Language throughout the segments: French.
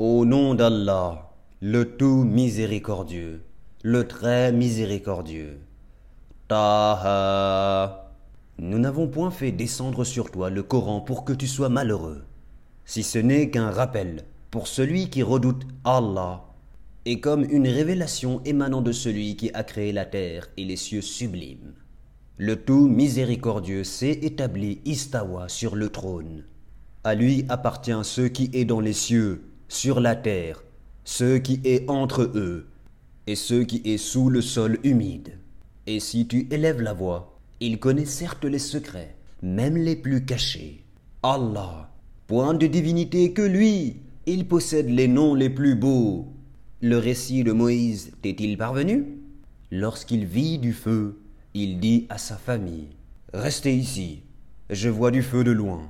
Au nom d'Allah, le tout miséricordieux, le très miséricordieux. Taha. Nous n'avons point fait descendre sur toi le Coran pour que tu sois malheureux, si ce n'est qu'un rappel pour celui qui redoute Allah, et comme une révélation émanant de celui qui a créé la terre et les cieux sublimes. Le tout miséricordieux s'est établi Istawa sur le trône. À lui appartient ce qui est dans les cieux, sur la terre, ce qui est entre eux, et ce qui est sous le sol humide. Et si tu élèves la voix, il connaît certes les secrets, même les plus cachés. Allah, point de divinité que lui, il possède les noms les plus beaux. Le récit de Moïse t'est-il parvenu? Lorsqu'il vit du feu, il dit à sa famille Restez ici, je vois du feu de loin.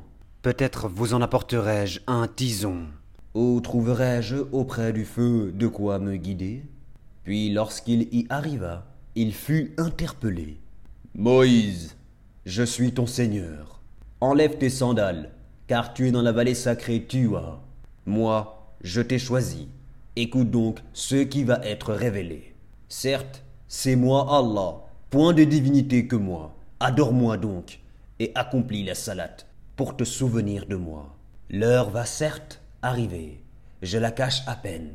Peut-être vous en apporterai-je un tison. Ou trouverai-je auprès du feu de quoi me guider? Puis lorsqu'il y arriva, il fut interpellé. Moïse, je suis ton Seigneur. Enlève tes sandales, car tu es dans la vallée sacrée Tua. Moi, je t'ai choisi. Écoute donc ce qui va être révélé. Certes, c'est moi Allah, point de divinité que moi. Adore-moi donc, et accomplis la salate, pour te souvenir de moi. L'heure va certes arriver, je la cache à peine,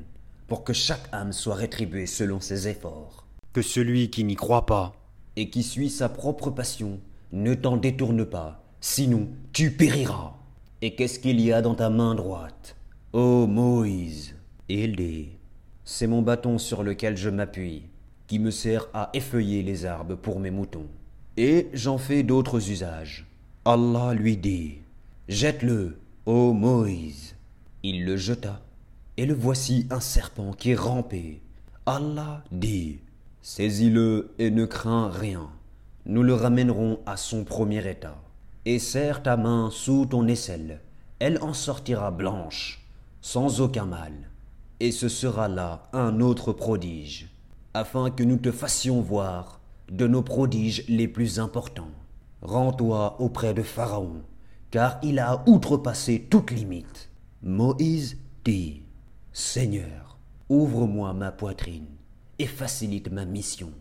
pour que chaque âme soit rétribuée selon ses efforts. Que celui qui n'y croit pas, et qui suit sa propre passion, ne t'en détourne pas, sinon tu périras. Et qu'est-ce qu'il y a dans ta main droite Ô Moïse? Il dit C'est mon bâton sur lequel je m'appuie, qui me sert à effeuiller les arbres pour mes moutons. Et j'en fais d'autres usages. Allah lui dit Jette-le, ô Moïse. Il le jeta, et le voici un serpent qui rampait. Allah dit Saisis-le et ne crains rien. Nous le ramènerons à son premier état. Et serre ta main sous ton aisselle, elle en sortira blanche, sans aucun mal. Et ce sera là un autre prodige, afin que nous te fassions voir de nos prodiges les plus importants. Rends-toi auprès de Pharaon, car il a outrepassé toute limite. Moïse dit, Seigneur, ouvre-moi ma poitrine et facilite ma mission.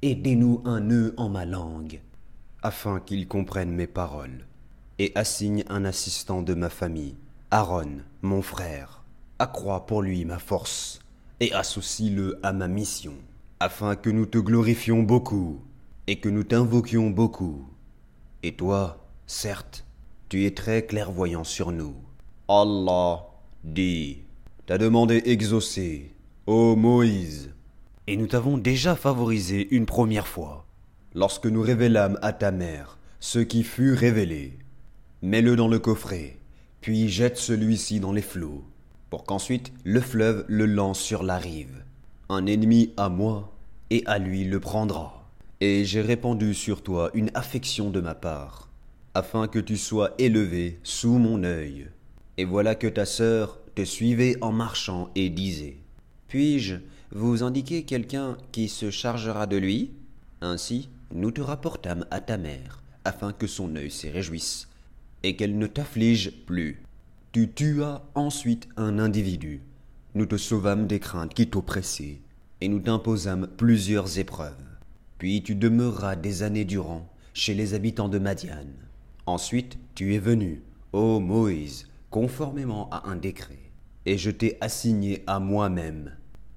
Aidez-nous un nœud en ma langue, afin qu'il comprenne mes paroles, et assigne un assistant de ma famille, Aaron, mon frère. Accrois pour lui ma force, et associe-le à ma mission, afin que nous te glorifions beaucoup, et que nous t'invoquions beaucoup. Et toi, certes, tu es très clairvoyant sur nous. Allah dit, ta demande est exaucée, ô Moïse et nous t'avons déjà favorisé une première fois, lorsque nous révélâmes à ta mère ce qui fut révélé. Mets-le dans le coffret, puis jette celui-ci dans les flots, pour qu'ensuite le fleuve le lance sur la rive. Un ennemi à moi, et à lui le prendra. Et j'ai répandu sur toi une affection de ma part, afin que tu sois élevé sous mon œil. Et voilà que ta sœur te suivait en marchant et disait Puis-je vous indiquez quelqu'un qui se chargera de lui? Ainsi, nous te rapportâmes à ta mère, afin que son œil se réjouisse, et qu'elle ne t'afflige plus. Tu tuas ensuite un individu. Nous te sauvâmes des craintes qui t'oppressaient, et nous t'imposâmes plusieurs épreuves. Puis tu demeuras des années durant chez les habitants de Madian. Ensuite, tu es venu, ô Moïse, conformément à un décret, et je t'ai assigné à moi-même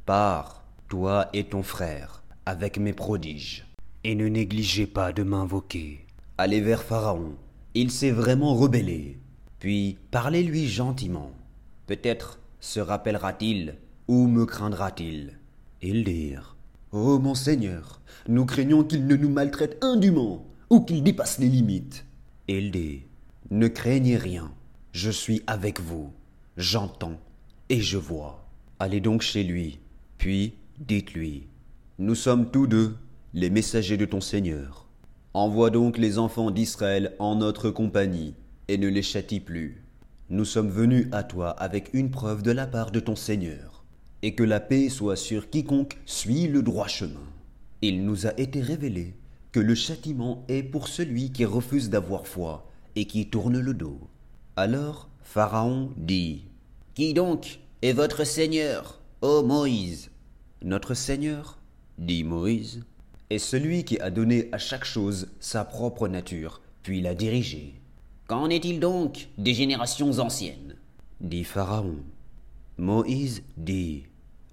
Pars, toi et ton frère, avec mes prodiges, et ne négligez pas de m'invoquer. Allez vers Pharaon, il s'est vraiment rebellé. Puis parlez-lui gentiment. Peut-être se rappellera-t-il ou me craindra-t-il. Ils dirent Ô oh, mon Seigneur, nous craignons qu'il ne nous maltraite indûment ou qu'il dépasse les limites. Il dit Ne craignez rien, je suis avec vous, j'entends et je vois. Allez donc chez lui puis dites-lui, Nous sommes tous deux les messagers de ton Seigneur. Envoie donc les enfants d'Israël en notre compagnie, et ne les châtie plus. Nous sommes venus à toi avec une preuve de la part de ton Seigneur, et que la paix soit sur quiconque suit le droit chemin. Il nous a été révélé que le châtiment est pour celui qui refuse d'avoir foi et qui tourne le dos. Alors Pharaon dit Qui donc Et votre Seigneur, ô Moïse? Notre Seigneur, dit Moïse, est celui qui a donné à chaque chose sa propre nature, puis l'a dirigée. Qu'en est-il donc des générations anciennes? dit Pharaon. Moïse dit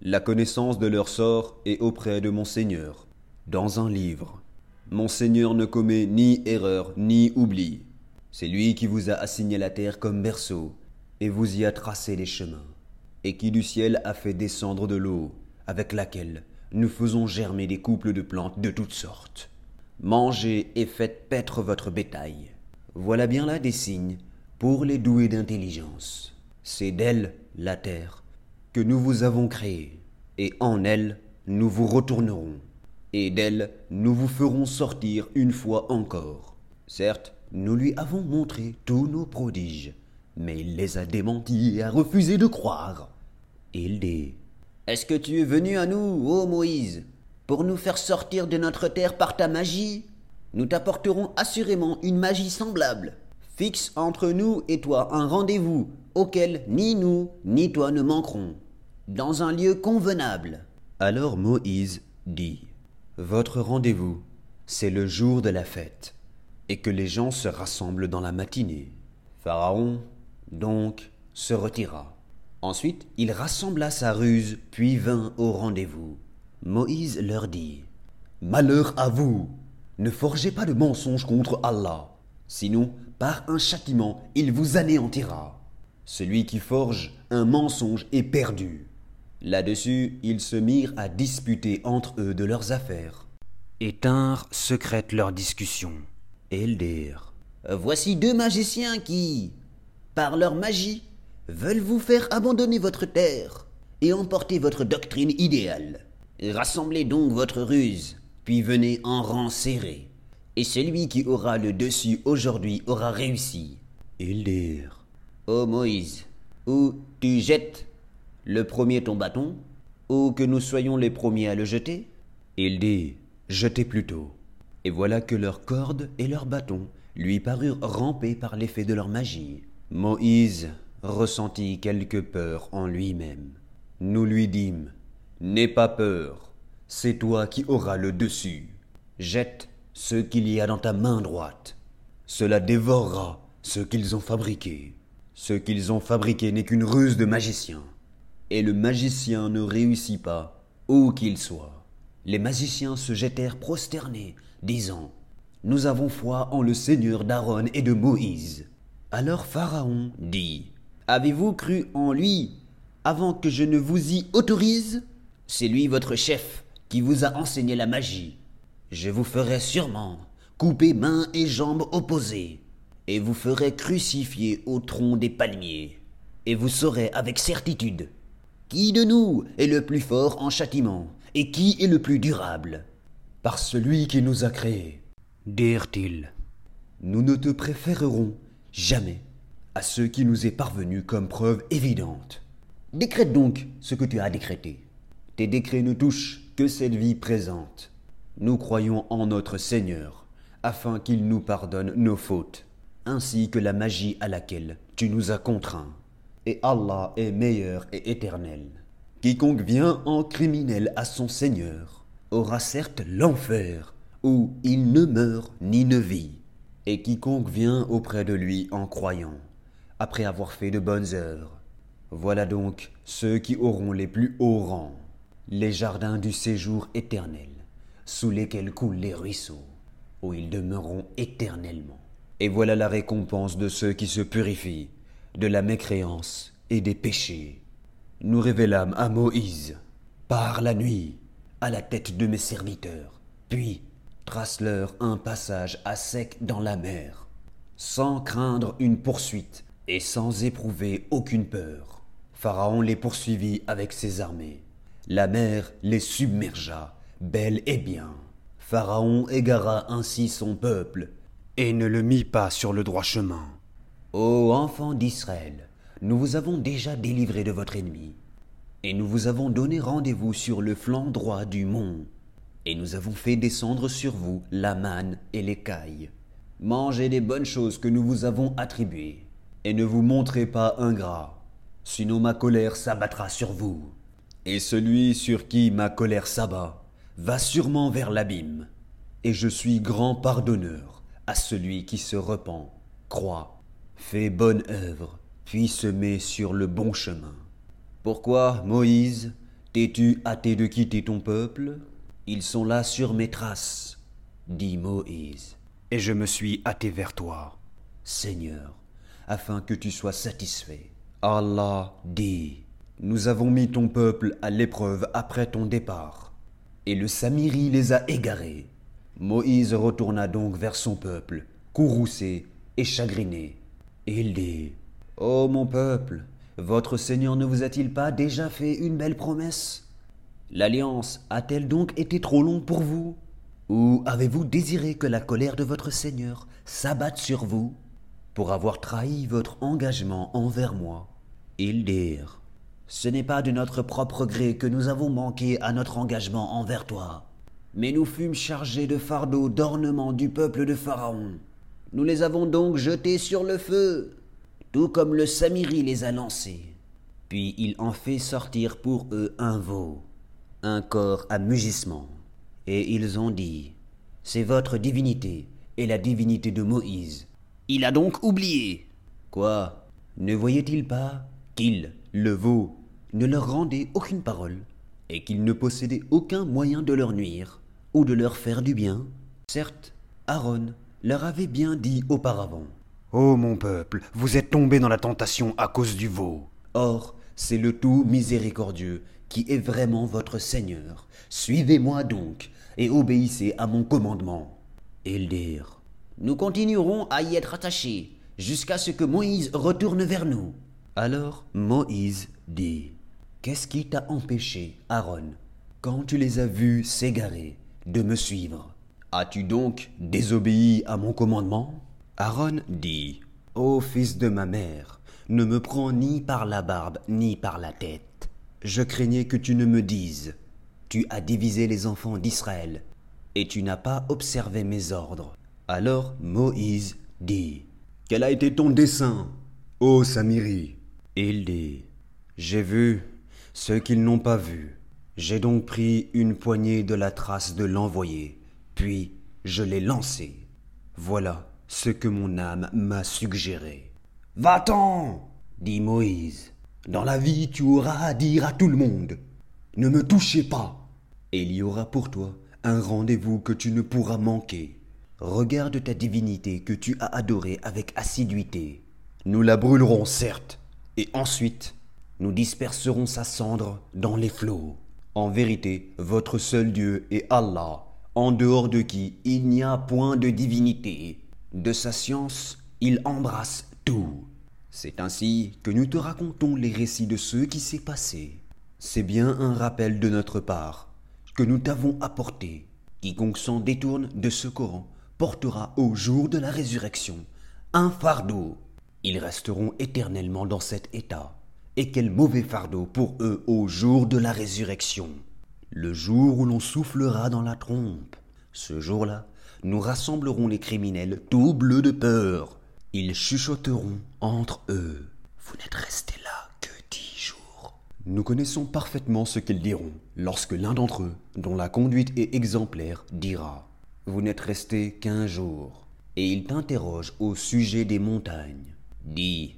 La connaissance de leur sort est auprès de mon Seigneur, dans un livre. Mon Seigneur ne commet ni erreur ni oubli. C'est lui qui vous a assigné la terre comme berceau, et vous y a tracé les chemins, et qui du ciel a fait descendre de l'eau, avec laquelle nous faisons germer des couples de plantes de toutes sortes. Mangez et faites paître votre bétail. Voilà bien là des signes pour les doués d'intelligence. C'est d'elle, la terre, que nous vous avons créée, et en elle nous vous retournerons, et d'elle nous vous ferons sortir une fois encore. Certes, nous lui avons montré tous nos prodiges, mais il les a démentis et a refusé de croire. Il dit Est-ce que tu es venu à nous, ô Moïse, pour nous faire sortir de notre terre par ta magie? Nous t'apporterons assurément une magie semblable. Fixe entre nous et toi un rendez-vous auquel ni nous ni toi ne manquerons, dans un lieu convenable. Alors Moïse dit Votre rendez-vous, c'est le jour de la fête, et que les gens se rassemblent dans la matinée. Pharaon, donc, se retira. Ensuite, il rassembla sa ruse, puis vint au rendez-vous. Moïse leur dit Malheur à vous Ne forgez pas de mensonges contre Allah, sinon, par un châtiment, il vous anéantira. Celui qui forge un mensonge est perdu. Là-dessus, ils se mirent à disputer entre eux de leurs affaires, et tinrent secrète leur discussion. Et Voici deux magiciens qui, par leur magie, veulent vous faire abandonner votre terre et emporter votre doctrine idéale. Rassemblez donc votre ruse, puis venez en rang serré. Et celui qui aura le dessus aujourd'hui aura réussi. Ils dirent Ô Moïse, ou tu jettes le premier ton bâton, ou que nous soyons les premiers à le jeter? Il dit Jetez plutôt. Et voilà que leurs cordes et leurs bâtons lui parurent rampés par l'effet de leur magie. Moïse ressentit quelque peur en lui-même. Nous lui dîmes N'aie pas peur, c'est toi qui auras le dessus. Jette ce qu'il y a dans ta main droite. Cela dévorera ce qu'ils ont fabriqué. Ce qu'ils ont fabriqué n'est qu'une ruse de magicien. Et le magicien ne réussit pas, où qu'il soit. Les magiciens se jetèrent prosternés, disant Nous avons foi en le Seigneur d'Aaron et de Moïse. Alors Pharaon dit Avez-vous cru en lui avant que je ne vous y autorise? C'est lui votre chef qui vous a enseigné la magie. Je vous ferai sûrement couper mains et jambes opposées, et vous ferai crucifier au tronc des palmiers, et vous saurez avec certitude qui de nous est le plus fort en châtiment, et qui est le plus durable Par celui qui nous a créés, dirent-ils. Nous ne te préférerons jamais à ce qui nous est parvenu comme preuve évidente. Décrète donc ce que tu as décrété. Tes décrets ne touchent que cette vie présente. Nous croyons en notre Seigneur, afin qu'il nous pardonne nos fautes, ainsi que la magie à laquelle tu nous as contraints. Et Allah est meilleur et éternel. Quiconque vient en criminel à son Seigneur aura certes l'enfer, où il ne meurt ni ne vit. Et quiconque vient auprès de lui en croyant, après avoir fait de bonnes œuvres, voilà donc ceux qui auront les plus hauts rangs, les jardins du séjour éternel, sous lesquels coulent les ruisseaux, où ils demeureront éternellement. Et voilà la récompense de ceux qui se purifient de la mécréance et des péchés. Nous révélâmes à Moïse, par la nuit, à la tête de mes serviteurs, puis trace-leur un passage à sec dans la mer, sans craindre une poursuite et sans éprouver aucune peur. Pharaon les poursuivit avec ses armées. La mer les submergea, bel et bien. Pharaon égara ainsi son peuple, et ne le mit pas sur le droit chemin. Ô enfants d'Israël, nous vous avons déjà délivré de votre ennemi, et nous vous avons donné rendez-vous sur le flanc droit du mont, et nous avons fait descendre sur vous la manne et l'écaille. Mangez des bonnes choses que nous vous avons attribuées, et ne vous montrez pas ingrats. sinon ma colère s'abattra sur vous. Et celui sur qui ma colère s'abat va sûrement vers l'abîme. Et je suis grand pardonneur à celui qui se repent, croit, fait bonne œuvre, puis se met sur le bon chemin. Pourquoi, Moïse, t'es-tu hâté de quitter ton peuple? Ils sont là sur mes traces, dit Moïse, et je me suis hâté vers toi, Seigneur, afin que tu sois satisfait. Allah dit, Nous avons mis ton peuple à l'épreuve après ton départ, et le Samiri les a égarés. Moïse retourna donc vers son peuple, courroucé et chagriné. Et il dit, Ô mon peuple, votre Seigneur ne vous a-t-il pas déjà fait une belle promesse? L'alliance a-t-elle donc été trop longue pour vous? Ou avez-vous désiré que la colère de votre Seigneur s'abatte sur vous? Pour avoir trahi votre engagement envers moi Ils dirent, Ce n'est pas de notre propre gré que nous avons manqué à notre engagement envers toi, mais nous fûmes chargés de fardeaux d'ornement du peuple de Pharaon. Nous les avons donc jetés sur le feu tout comme le Samiri les a lancés. Puis il en fait sortir pour eux un veau, un corps à mugissement. Et ils ont dit, C'est votre divinité et la divinité de Moïse. Il a donc oublié. Quoi? Ne voyait-il pas qu'il, le veau, ne leur rendait aucune parole, et qu'il ne possédait aucun moyen de leur nuire, ou de leur faire du bien? Certes, Aaron leur avait bien dit auparavant. Ô mon peuple, vous êtes tombés dans la tentation à cause du veau. Or, c'est le tout miséricordieux qui est vraiment votre Seigneur. Suivez-moi donc, et obéissez à mon commandement. Ils dirent, Nous continuerons à y être attachés, jusqu'à ce que Moïse retourne vers nous. Alors Moïse dit, Qu'est-ce qui t'a empêché, Aaron, quand tu les as vus s'égarer, de me suivre? As-tu donc désobéi à mon commandement? Aaron dit Ô fils de ma mère, ne me prends ni par la barbe ni par la tête. Je craignais que tu ne me dises Tu as divisé les enfants d'Israël, et tu n'as pas observé mes ordres. Alors Moïse dit Quel a été ton dessein, ô Samiri? Il dit J'ai vu ce qu'ils n'ont pas vu. J'ai donc pris une poignée de la trace de l'envoyé, puis je l'ai lancé. Voilà ce que mon âme m'a suggéré. Va-t'en, dit Moïse. Dans la vie, tu auras à dire à tout le monde. Ne me touchez pas. Il y aura pour toi un rendez-vous que tu ne pourras manquer. Regarde ta divinité que tu as adorée avec assiduité. Nous la brûlerons, certes, et ensuite nous disperserons sa cendre dans les flots. En vérité, votre seul Dieu est Allah, en dehors de qui il n'y a point de divinité. De sa science, il embrasse tout. C'est ainsi que nous te racontons les récits de ce qui s'est passé. C'est bien un rappel de notre part que nous t'avons apporté. Quiconque s'en détourne de ce Coran portera au jour de la résurrection un fardeau. Ils resteront éternellement dans cet état. Et quel mauvais fardeau pour eux au jour de la résurrection. Le jour où l'on soufflera dans la trompe. Ce jour-là, nous rassemblerons les criminels tout bleus de peur. Ils chuchoteront entre eux. Vous n'êtes restés là que dix jours. Nous connaissons parfaitement ce qu'ils diront lorsque l'un d'entre eux, dont la conduite est exemplaire, dira Vous n'êtes restés qu'un jour. Et il t'interroge au sujet des montagnes. Dis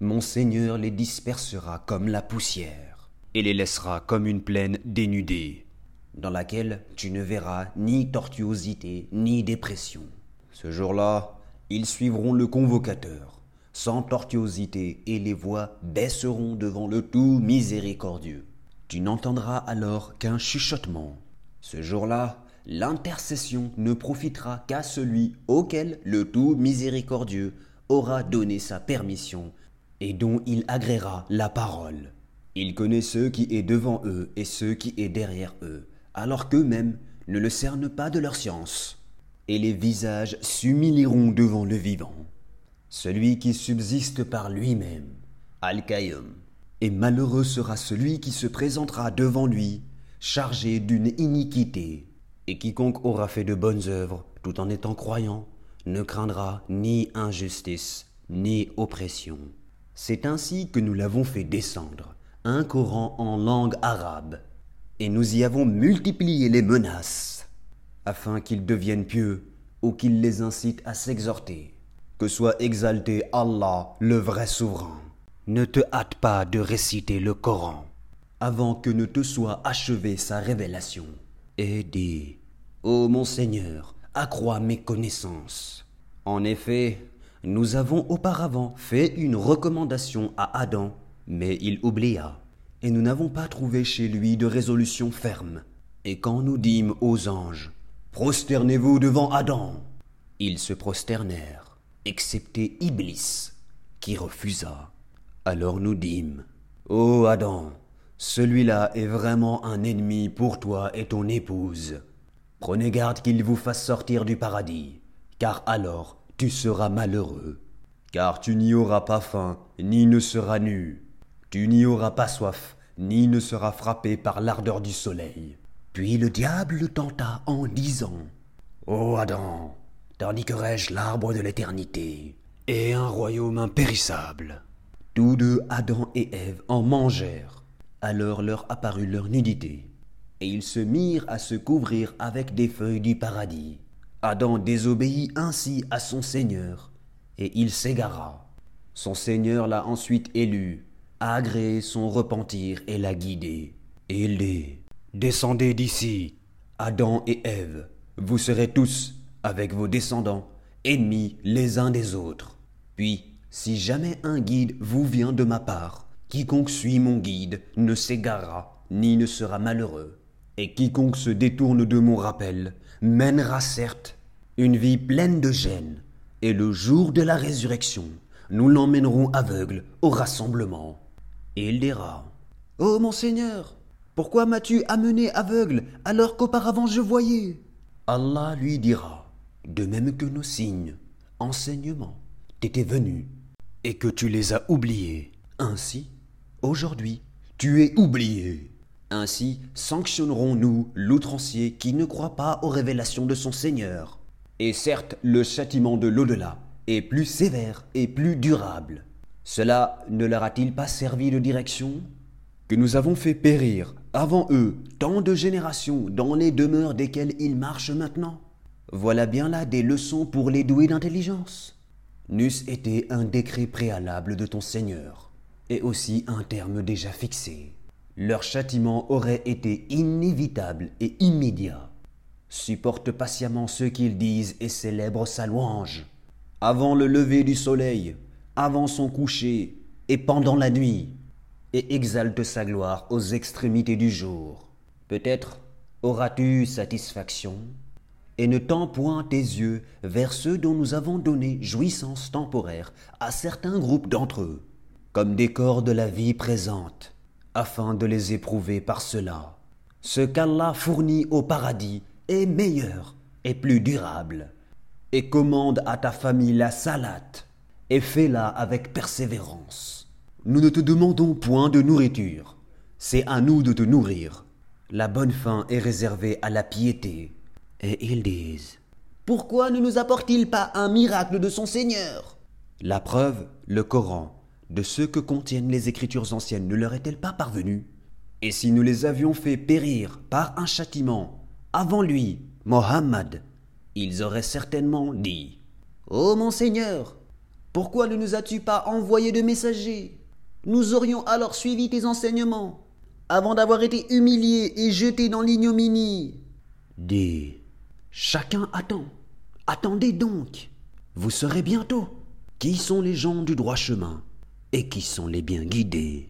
Mon Seigneur les dispersera comme la poussière, et les laissera comme une plaine dénudée dans laquelle tu ne verras ni tortuosité ni dépression. Ce jour-là, ils suivront le convocateur, sans tortuosité, et les voix baisseront devant le tout miséricordieux. Tu n'entendras alors qu'un chuchotement. Ce jour-là, l'intercession ne profitera qu'à celui auquel le tout miséricordieux aura donné sa permission et dont il agréera la parole. Il connaît ceux qui est devant eux et ceux qui est derrière eux alors qu'eux-mêmes ne le cernent pas de leur science, et les visages s'humilieront devant le vivant. Celui qui subsiste par lui-même, Al-Qayyum, et malheureux sera celui qui se présentera devant lui, chargé d'une iniquité, et quiconque aura fait de bonnes œuvres, tout en étant croyant, ne craindra ni injustice, ni oppression. C'est ainsi que nous l'avons fait descendre, un Coran en langue arabe, et nous y avons multiplié les menaces, afin qu'ils deviennent pieux ou qu'ils les incitent à s'exhorter. Que soit exalté Allah, le vrai souverain. Ne te hâte pas de réciter le Coran avant que ne te soit achevée sa révélation. Et dis, Ô mon Seigneur, accrois mes connaissances. En effet, nous avons auparavant fait une recommandation à Adam, mais il oublia, et nous n'avons pas trouvé chez lui de résolution ferme. Et quand nous dîmes aux anges, Prosternez-vous devant Adam, ils se prosternèrent, excepté Iblis, qui refusa. Alors nous dîmes, Ô Adam, celui-là est vraiment un ennemi pour toi et ton épouse. Prenez garde qu'il vous fasse sortir du paradis, car alors tu seras malheureux. Car tu n'y auras pas faim, ni ne seras nu. Tu n'y auras pas soif, ni ne seras frappé par l'ardeur du soleil. Puis le diable le tenta en disant Ô Adam, t'indiquerai-je l'arbre de l'éternité et un royaume impérissable Tous deux, Adam et Ève, en mangèrent. Alors leur apparut leur nudité, et ils se mirent à se couvrir avec des feuilles du paradis. Adam désobéit ainsi à son Seigneur, et il s'égara. Son Seigneur l'a ensuite élu, a agréé son repentir et l'a il dit Descendez d'ici, Adam et Ève, vous serez tous, avec vos descendants, ennemis les uns des autres. Puis, si jamais un guide vous vient de ma part, quiconque suit mon guide ne s'égarera ni ne sera malheureux, et quiconque se détourne de mon rappel mènera certes une vie pleine de gêne, et le jour de la résurrection, nous l'emmènerons aveugle au rassemblement. Et il dira Ô oh, mon Seigneur, pourquoi m'as-tu amené aveugle alors qu'auparavant je voyais? Allah lui dira, de même que nos signes, enseignements, t'étaient venus, et que tu les as oubliés. Ainsi, aujourd'hui, tu es oublié. Ainsi sanctionnerons-nous l'outrancier qui ne croit pas aux révélations de son Seigneur. Et certes, le châtiment de l'au-delà est plus sévère et plus durable. Cela ne leur a-t-il pas servi de direction? Que nous avons fait périr avant eux tant de générations dans les demeures desquelles ils marchent maintenant? Voilà bien là des leçons pour les doués d'intelligence. N'eût été un décret préalable de ton Seigneur, et aussi un terme déjà fixé. Leur châtiment aurait été inévitable et immédiat. Supporte patiemment ce qu'ils disent et célèbre sa louange. Avant le lever du soleil, avant son coucher et pendant la nuit et exalte sa gloire aux extrémités du jour. Peut-être auras-tu satisfaction, et ne tends point tes yeux vers ceux dont nous avons donné jouissance temporaire à certains groupes d'entre eux, comme des corps de la vie présente, afin de les éprouver par cela. Ce qu'Allah fournit au paradis est meilleur et plus durable. Et commande à ta famille la salate, et fais-la avec persévérance. Nous ne te demandons point de nourriture, c'est à nous de te nourrir. La bonne fin est réservée à la piété. Et ils disent Pourquoi ne nous apporte-t-il pas un miracle de son Seigneur? La preuve, le Coran, de ce que contiennent les Écritures anciennes ne leur est-elle pas parvenue? Et si nous les avions fait périr par un châtiment avant lui, Mohammed, ils auraient certainement dit Ô mon Seigneur, pourquoi ne nous as-tu pas envoyé de messagers? Nous aurions alors suivi tes enseignements, avant d'avoir été humiliés et jetés dans l'ignominie. Dis, chacun attend. Attendez donc. Vous saurez bientôt qui sont les gens du droit chemin? Et qui sont les bien guidés?